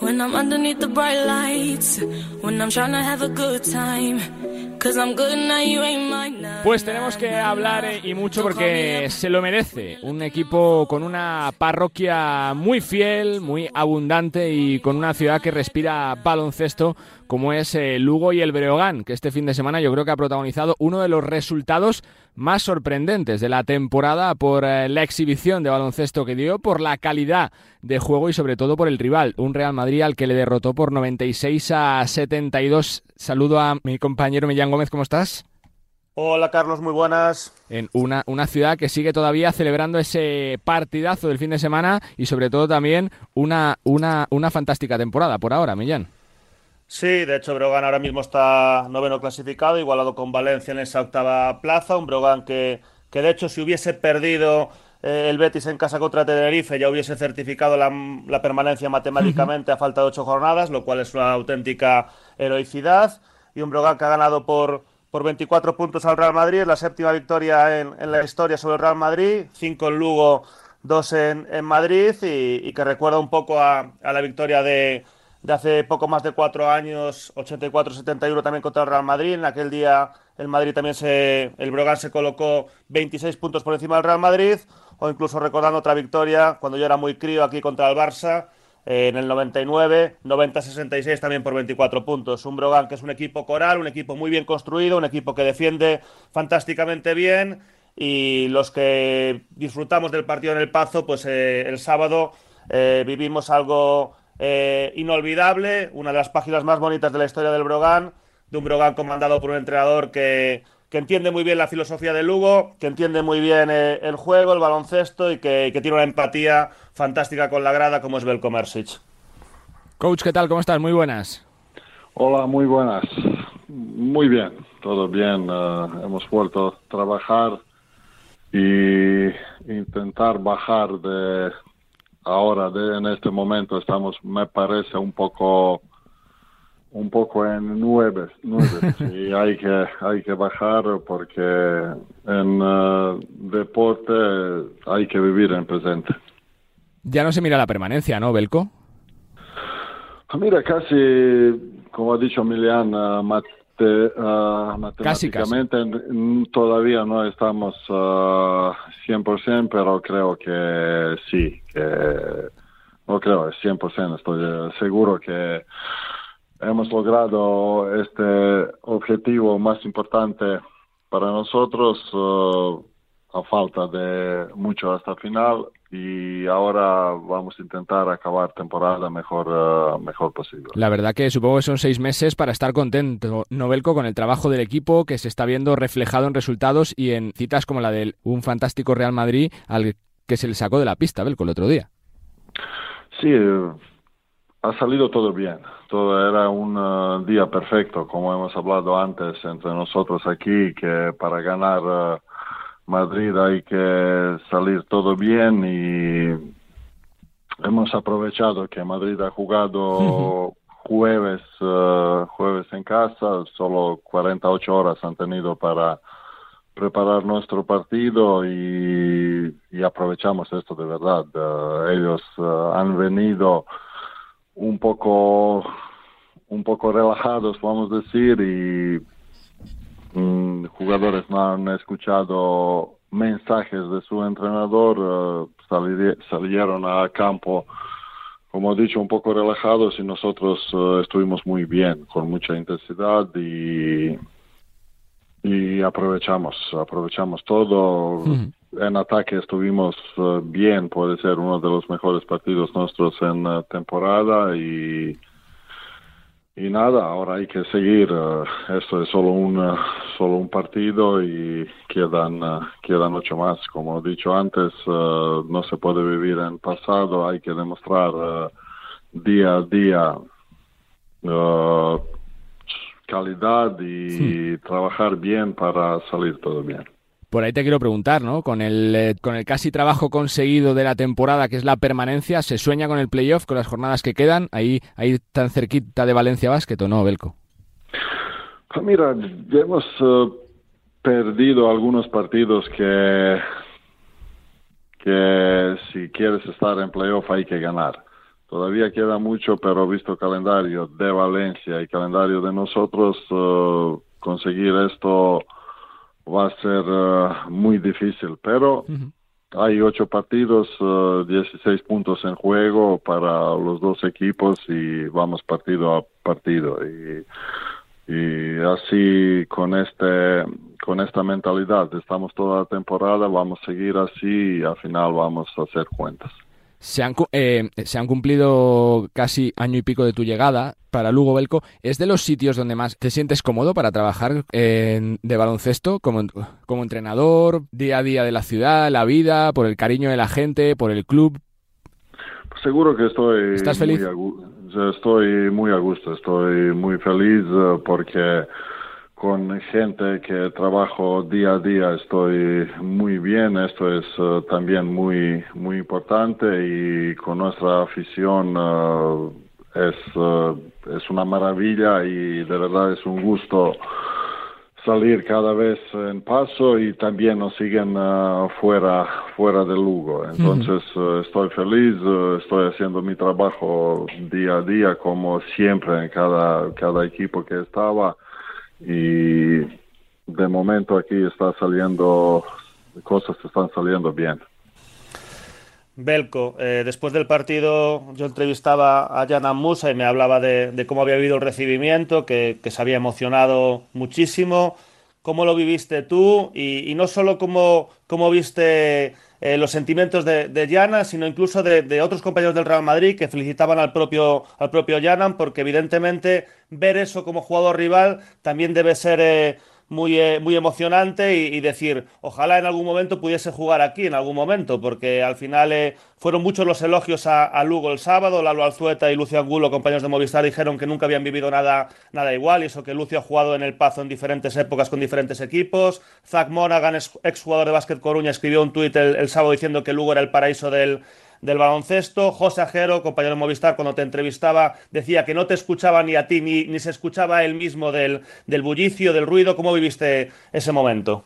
When I'm underneath the bright lights, when I'm trying to have a good time. Cause I'm good now, you ain't mine now. Pues tenemos que hablar eh, y mucho porque se lo merece. Un equipo con una parroquia muy fiel, muy abundante y con una ciudad que respira baloncesto como es eh, Lugo y el Breogán, que este fin de semana yo creo que ha protagonizado uno de los resultados más sorprendentes de la temporada por eh, la exhibición de baloncesto que dio, por la calidad de juego y sobre todo por el rival, un Real Madrid al que le derrotó por 96 a 72. Saludo a mi compañero Millán Gómez, ¿cómo estás? Hola Carlos, muy buenas. En una, una ciudad que sigue todavía celebrando ese partidazo del fin de semana y sobre todo también una, una, una fantástica temporada por ahora, Millán. Sí, de hecho Brogan ahora mismo está noveno clasificado, igualado con Valencia en esa octava plaza, un Brogan que, que de hecho si hubiese perdido eh, el Betis en casa contra Tenerife ya hubiese certificado la, permanencia matemáticamente a falta de ocho jornadas, lo cual es una auténtica heroicidad, y un Brogan que ha ganado por, por 24 puntos al Real Madrid, la séptima victoria en, en, la historia sobre el Real Madrid, cinco en Lugo, dos en, en Madrid, y, que recuerda un poco a la victoria de de hace poco más de cuatro años, 84-71 también contra el Real Madrid. En aquel día el Madrid también se, el Brogan se colocó 26 puntos por encima del Real Madrid, o incluso recordando otra victoria cuando yo era muy crío aquí contra el Barça. Eh, en el 99, 90-66 también por 24 puntos. Un Brogan que es un equipo coral, un equipo muy bien construido, un equipo que defiende fantásticamente bien y los que disfrutamos del partido en el Pazo, pues eh, el sábado eh, vivimos algo eh, inolvidable, una de las páginas más bonitas de la historia del Brogan, de un Brogan comandado por un entrenador que, que entiende muy bien la filosofía de Lugo, que entiende muy bien eh, el juego, el baloncesto y que, que, tiene una empatía fantástica con la grada como es Belko Mersic. Coach, ¿qué tal? ¿Cómo estás? Muy buenas. Hola, muy buenas. Muy bien, todo bien. Uh, hemos vuelto a trabajar y intentar bajar de, ahora de, en este momento estamos me parece un poco un poco en nueve, nueve y hay que hay que bajar porque en uh, deporte hay que vivir en presente. Ya no se mira la permanencia no Belco mira casi como ha dicho Milian uh, mate, uh, matemáticamente casi, casi. todavía no estamos uh, 100% pero creo que sí que no creo, 100%, estoy seguro que hemos logrado este objetivo más importante para nosotros uh, a falta de mucho hasta el final y ahora vamos a intentar acabar temporada mejor uh, mejor posible. La verdad que supongo que son seis meses para estar contento, Novelco, con el trabajo del equipo que se está viendo reflejado en resultados y en citas como la de un fantástico Real Madrid al que se le sacó de la pista, Belco, el otro día. Sí, ha salido todo bien. Todo era un uh, día perfecto, como hemos hablado antes entre nosotros aquí, que para ganar uh, Madrid hay que salir todo bien y hemos aprovechado que Madrid ha jugado jueves, uh, jueves en casa, solo 48 horas han tenido para preparar nuestro partido y, y aprovechamos esto de verdad. Uh, ellos uh, han venido un poco un poco relajados, vamos a decir, y jugadores no han escuchado mensajes de su entrenador, salir, salieron a campo, como he dicho, un poco relajados y nosotros estuvimos muy bien, con mucha intensidad y y aprovechamos, aprovechamos todo. Mm. En ataque estuvimos uh, bien, puede ser uno de los mejores partidos nuestros en uh, temporada y y nada, ahora hay que seguir. Uh, esto es solo un solo un partido y quedan quedan ocho más. Como he dicho antes, no se puede vivir en pasado. Hay que demostrar día a día calidad y sí. trabajar bien para salir todo bien. Por ahí te quiero preguntar, ¿no? Con el, eh, con el casi trabajo conseguido de la temporada, que es la permanencia, ¿se sueña con el playoff, con las jornadas que quedan? Ahí, ahí tan cerquita de Valencia Basket, ¿o no, Belco? Pues mira, hemos uh, perdido algunos partidos que, que si quieres estar en playoff hay que ganar. todavía queda mucho, pero visto calendario de Valencia y calendario de nosotros, eh, conseguir esto va a ser uh, muy difícil, pero hay ocho partidos, uh, 16 puntos en juego para los dos equipos y vamos partido a partido. Y, y así con este con esta mentalidad estamos toda la temporada, vamos a seguir así y al final vamos a hacer cuentas. Se han, eh, se han cumplido casi año y pico de tu llegada para Lugo Belco. ¿Es de los sitios donde más te sientes cómodo para trabajar de baloncesto como, como entrenador, día a día de la ciudad, la vida, por el cariño de la gente, por el club? Pues seguro que estoy ¿Estás feliz? Muy a, estoy muy a gusto, estoy muy feliz eh, porque con gente que trabajo día a día estoy muy bien, esto es uh, también muy, muy importante y con nuestra afición uh, es, uh, es una maravilla y de verdad es un gusto salir cada vez en paso y también nos siguen fuera, fuera de Lugo. Entonces estoy feliz, estoy haciendo mi trabajo día a día como siempre en cada, cada equipo que estaba y de momento aquí está saliendo, cosas están saliendo bien. Belko, eh, después del partido yo entrevistaba a Jan Musa y me hablaba de, cómo había habido el recibimiento, que, se había emocionado muchísimo. ¿Cómo lo viviste tú? Y, no solo cómo, cómo viste eh, los sentimientos de, de sino incluso de, otros compañeros del Real Madrid que felicitaban al propio, al propio porque evidentemente ver eso como jugador rival también debe ser eh, muy, eh, muy emocionante y, decir, ojalá en algún momento pudiese jugar aquí, en algún momento, porque al final eh, fueron muchos los elogios a, Lugo el sábado, Lalo Alzueta y Lucio Angulo, compañeros de Movistar, dijeron que nunca habían vivido nada, nada igual, y eso que Lucio ha jugado en el Pazo en diferentes épocas con diferentes equipos. Zach Monaghan, exjugador de Básquet Coruña, escribió un tuit el sábado diciendo que Lugo era el paraíso del del baloncesto. José Ajero, compañero de Movistar, cuando te entrevistaba, decía que no te escuchaba ni a ti ni, ni se escuchaba él mismo del, del bullicio, del ruido. ¿Cómo viviste ese momento?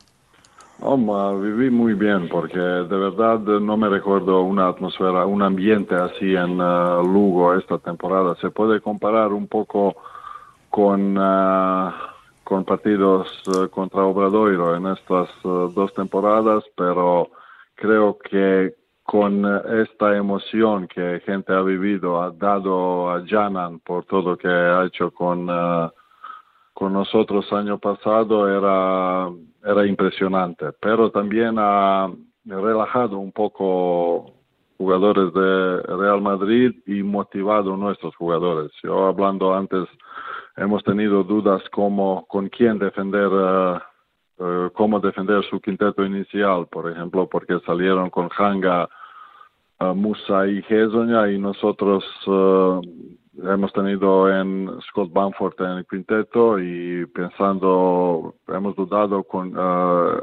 viví muy bien porque de verdad no me recuerdo una atmósfera, un ambiente así en uh, Lugo esta temporada. Se puede comparar un poco con, uh, con partidos uh, contra Obradoiro en estas dos temporadas, pero creo que con esta emoción que gente ha vivido, ha dado a Janan por todo que ha hecho con, uh, con nosotros año pasado, era, era impresionante. Pero también ha relajado un poco jugadores de Real Madrid y motivado a nuestros jugadores. Yo hablando antes, hemos tenido dudas como con quién defender. Uh, cómo defender su quinteto inicial, por ejemplo, porque salieron con Hanga, Musa y Hezonja y nosotros uh, hemos tenido en Scott Bamford en el quinteto y pensando, hemos dudado con uh,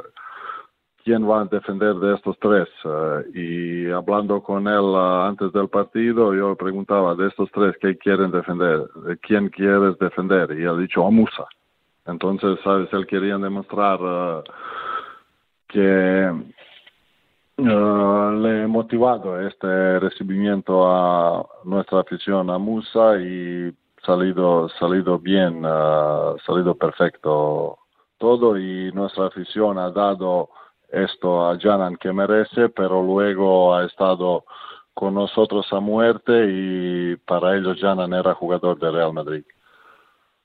quién va a defender de estos tres. Uh, y hablando con él antes del partido, yo preguntaba de estos tres, ¿qué quieren defender? ¿De quién quieres defender? Y él ha dicho a Musa. Entonces, ¿sabes? Él quería demostrar que Uh, le he motivado este recibimiento a nuestra afición a Musa y salido salido bien, uh, salido perfecto todo y nuestra afición ha dado esto a Janan que merece, pero luego ha estado con nosotros a muerte y para ellos Janan era jugador de Real Madrid.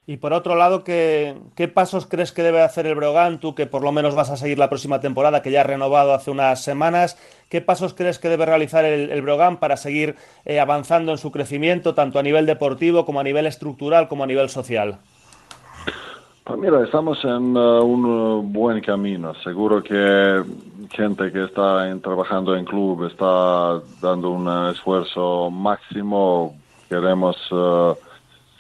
Y por otro lado, ¿qué, ¿qué, pasos crees que debe hacer el Brogan? Tú que por lo menos vas a seguir la próxima temporada, que ya ha renovado hace unas semanas. ¿Qué pasos crees que debe realizar el, el para seguir eh, avanzando en su crecimiento, tanto a nivel deportivo como a nivel estructural como a nivel social? Pues mira, estamos en uh, un uh, buen camino. Seguro que gente que está en, trabajando en club está dando un esfuerzo máximo. Queremos... Uh,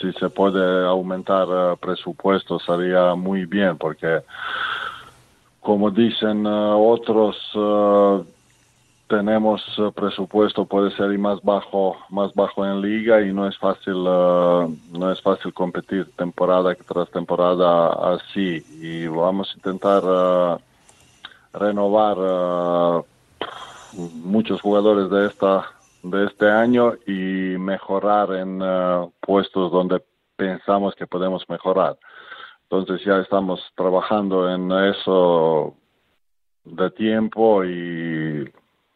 si se puede aumentar uh, presupuesto sería muy bien porque como dicen uh, otros uh, tenemos presupuesto puede ser y más bajo más bajo en liga y no es fácil no es fácil competir temporada tras temporada así. Y vamos a intentar renovar muchos jugadores de esta de este año y mejorar en uh, puestos donde pensamos que podemos mejorar. Entonces ya estamos trabajando en eso de tiempo y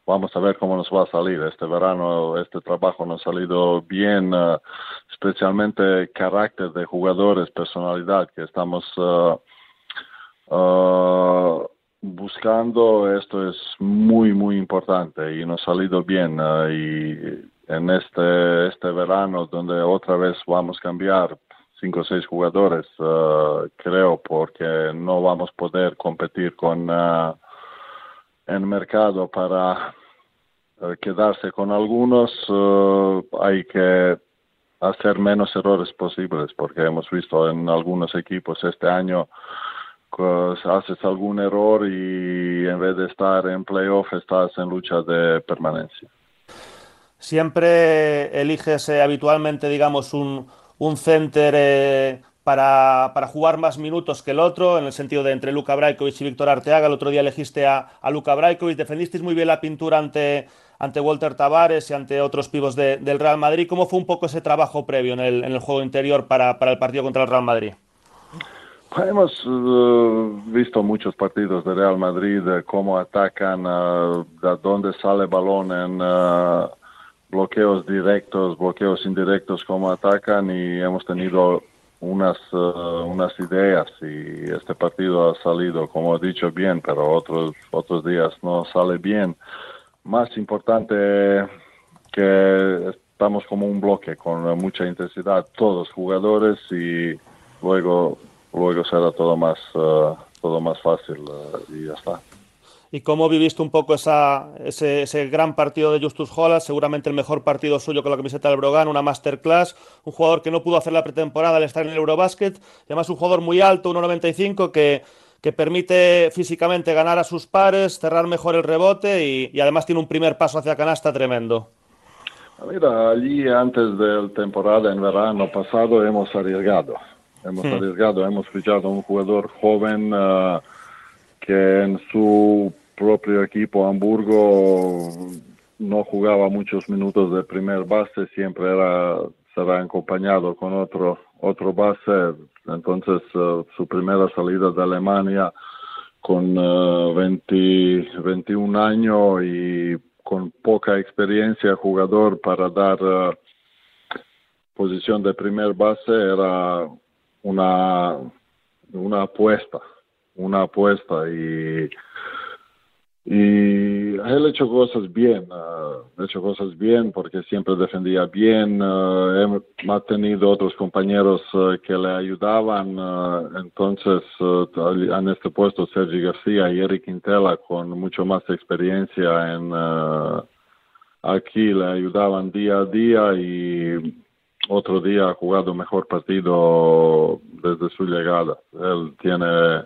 vamos a ver cómo nos va a salir. Este verano este trabajo nos ha salido bien, uh, especialmente carácter de jugadores, personalidad que estamos uh, buscando. Esto es muy, muy importante y nos ha salido bien. y en este, este verano, donde otra vez vamos a cambiar cinco o seis jugadores, creo, porque no vamos a poder competir con en mercado para eh, quedarse con algunos, eh, hay que hacer menos errores posibles, porque hemos visto en algunos equipos este año haces algún error y en vez de estar en playoff estás en lucha de permanencia. Siempre eliges eh, habitualmente, digamos, un, un center para, para, jugar más minutos que el otro, en el sentido de entre Luka Brajkovic y Víctor Arteaga. El otro día elegiste a, a Luka Brajkovic, defendisteis muy bien la pintura ante, ante Walter Tavares y ante otros pibos de, del Real Madrid. ¿Cómo fue un poco ese trabajo previo en el, en el juego interior para, para, el partido contra el Real Madrid? Hemos uh, visto muchos partidos de Real Madrid, cómo atacan, uh, de dónde sale balón en uh, bloqueos directos, bloqueos indirectos, cómo atacan y hemos tenido unas, unas ideas y este partido ha salido, como he dicho, bien, pero otros, otros días no sale bien. Más importante que estamos como un bloque con mucha intensidad, todos jugadores y luego, luego será todo más, uh, todo más fácil uh, y ya está. Y cómo viviste un poco esa, ese, ese, gran partido de Justus Holland, seguramente el mejor partido suyo con la camiseta del Brogan, una masterclass, un jugador que no pudo hacer la pretemporada al estar en el Eurobasket, además un jugador muy alto, 1.95, que, que permite físicamente ganar a sus pares, cerrar mejor el rebote y, y además tiene un primer paso hacia canasta tremendo. Mira, allí antes de la temporada en verano pasado hemos arriesgado, hemos hmm. arriesgado, hemos fichado a un jugador joven uh, que en su propio equipo Hamburgo no jugaba muchos minutos de primer base, siempre era será acompañado con otro otro base. Entonces uh, su primera salida de Alemania con uh, 20, 21 años y con poca experiencia jugador para dar uh, posición de primer base era una una apuesta una apuesta y, y él ha hecho cosas bien, uh, ha hecho cosas bien porque siempre defendía bien, uh, ha tenido otros compañeros uh, que le ayudaban, entonces en este puesto Sergi García y Eric Quintela con mucho más experiencia en aquí le ayudaban día a día y otro día ha jugado mejor partido desde su llegada. Él tiene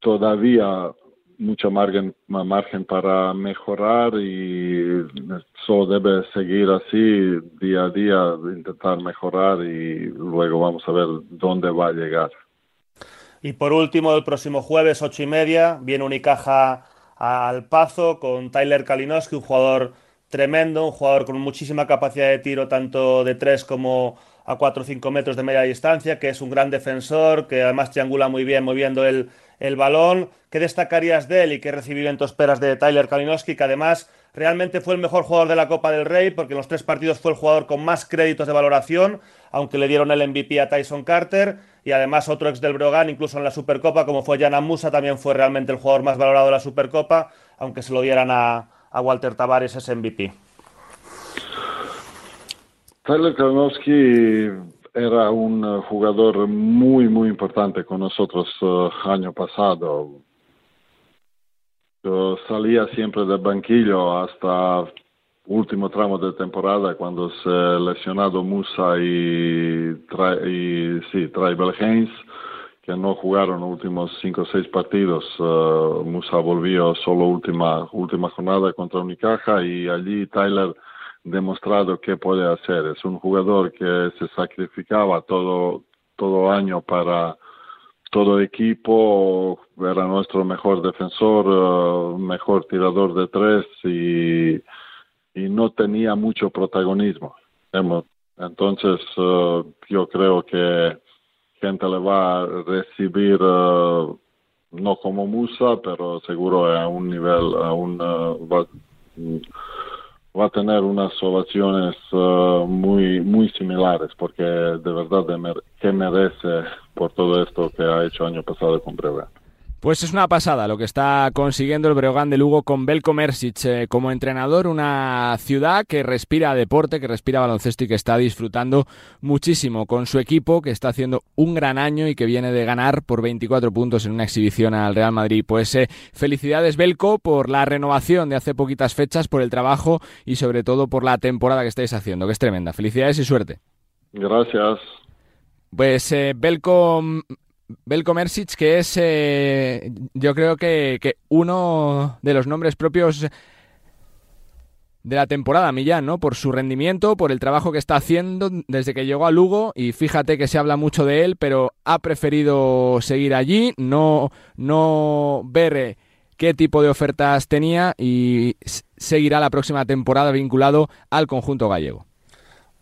todavía mucho margen, margen para mejorar y eso debe seguir así día a día, intentar mejorar y luego vamos a ver dónde va a llegar. Y por último, el próximo jueves, ocho y media, viene Unicaja al Pazo con Tyler Kalinowski, un jugador tremendo, un jugador con muchísima capacidad de tiro, tanto de tres como a 4 o 5 metros de media distancia, que es un gran defensor, que además triangula muy bien moviendo el, el balón. ¿Qué destacarías de él y qué recibimiento esperas de Tyler Kalinowski, que además realmente fue el mejor jugador de la Copa del Rey, porque en los tres partidos fue el jugador con más créditos de valoración, aunque le dieron el MVP a Tyson Carter, y además otro ex del Brogan, incluso en la Supercopa, como fue Jana Musa, también fue realmente el jugador más valorado de la Supercopa, aunque se lo dieran a, a Walter Tavares ese MVP. Tyler Kalinowski era un eh, jugador muy, muy importante con nosotros uh, año pasado. Yo salía siempre del banquillo hasta último tramo de temporada cuando se lesionado Musa y, y sí, Tribal Haynes, que no jugaron los últimos cinco o seis partidos. Uh, Musa volvió solo última, última jornada contra Unicaja y allí Tyler demostrado qué puede hacer. Es un jugador que se sacrificaba todo, todo año para todo equipo, era nuestro mejor defensor, uh, mejor tirador de tres y y no tenía mucho protagonismo. Entonces, uh, yo creo que gente le va a recibir uh, no como musa, pero seguro a un nivel, a un, uh, va, va, a tener unas ovaciones muy, muy similares, porque de verdad que merece por todo esto que ha hecho año pasado con Breogán. Pues es una pasada lo que está consiguiendo el Breogán de Lugo con Belko Mersic eh, como entrenador, una ciudad que respira deporte, que respira baloncesto y que está disfrutando muchísimo con su equipo, que está haciendo un gran año y que viene de ganar por 24 puntos en una exhibición al Real Madrid. Pues eh, felicidades Belko por la renovación de hace poquitas fechas, por el trabajo y sobre todo por la temporada que estáis haciendo, que es tremenda. Felicidades y suerte. Gracias. Pues eh, Belko Belko Mersic, que es eh, yo creo que, uno de los nombres propios de la temporada, Millán, ¿no? Por su rendimiento, por el trabajo que está haciendo desde que llegó a Lugo y fíjate que se habla mucho de él, pero ha preferido seguir allí, no, no ver eh, qué tipo de ofertas tenía y seguirá la próxima temporada vinculado al conjunto gallego.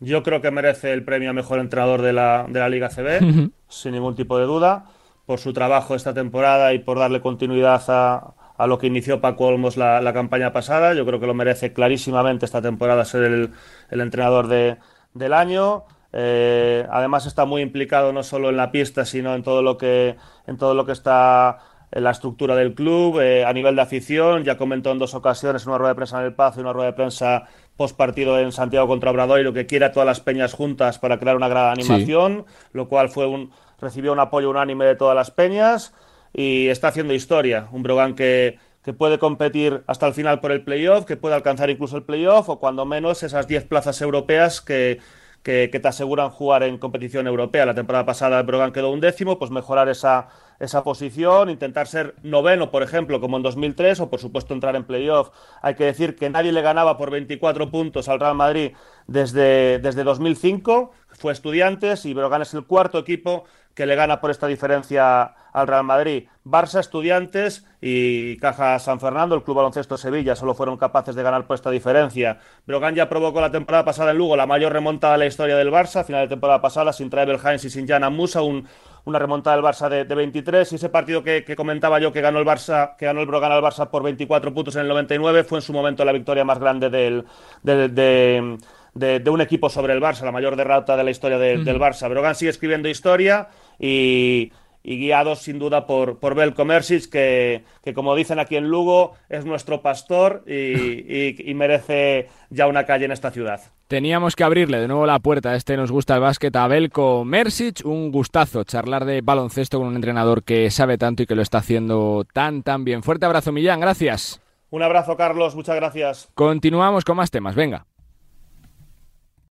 Yo creo que merece el premio a mejor entrenador de la, de la Liga CB, sin ningún tipo de duda, por su trabajo esta temporada y por darle continuidad a, a lo que inició Paco Olmos la, la, campaña pasada. Yo creo que lo merece clarísimamente esta temporada ser el, el entrenador de, del año. Eh, además está muy implicado no solo en la pista, sino en todo lo que, en todo lo que está la estructura del club, eh, a nivel de afición. Ya comentó en dos ocasiones, una rueda de prensa en el Paz y una rueda de prensa post partido en Santiago contra Obradoiro que quiera todas las peñas juntas para crear una gran animación, lo cual fue un, recibió un apoyo unánime de todas las peñas y está haciendo historia. Un Brogan que, que puede competir hasta el final por el playoff, que puede alcanzar incluso el playoff o cuando menos esas 10 plazas europeas que, que, te aseguran jugar en competición europea. La temporada pasada el Brogan quedó un décimo, pues mejorar esa, esa posición, intentar ser noveno, por ejemplo, como en 2003, o por supuesto entrar en playoff. Hay que decir que nadie le ganaba por 24 puntos al Real Madrid desde, desde 2005, fue Estudiantes y Brogan es el cuarto equipo que le gana por esta diferencia al Real Madrid. Barça, Estudiantes y Caja San Fernando, el Club Baloncesto Sevilla, solo fueron capaces de ganar por esta diferencia. Brogan ya provocó la temporada pasada en Lugo la mayor remontada de la historia del Barça, a final de temporada pasada, sin Trevor Hines y sin Jana Musa, un, una remontada del Barça de, 23 y ese partido que, comentaba yo que ganó el Barça, que ganó el Brogan al Barça por 24 puntos en el 99 fue en su momento la victoria más grande del, de, un equipo sobre el Barça, la mayor derrota de la historia del Barça. Brogan sigue escribiendo historia y, y guiados sin duda por, por Belko que, que, como dicen aquí en Lugo, es nuestro pastor y, merece ya una calle en esta ciudad. Teníamos que abrirle de nuevo la puerta a este Nos Gusta el Básquet a Belko Mersic. Un gustazo charlar de baloncesto con un entrenador que sabe tanto y que lo está haciendo tan, tan bien. Fuerte abrazo, Millán. Gracias. Un abrazo, Carlos. Muchas gracias. Continuamos con más temas. Venga.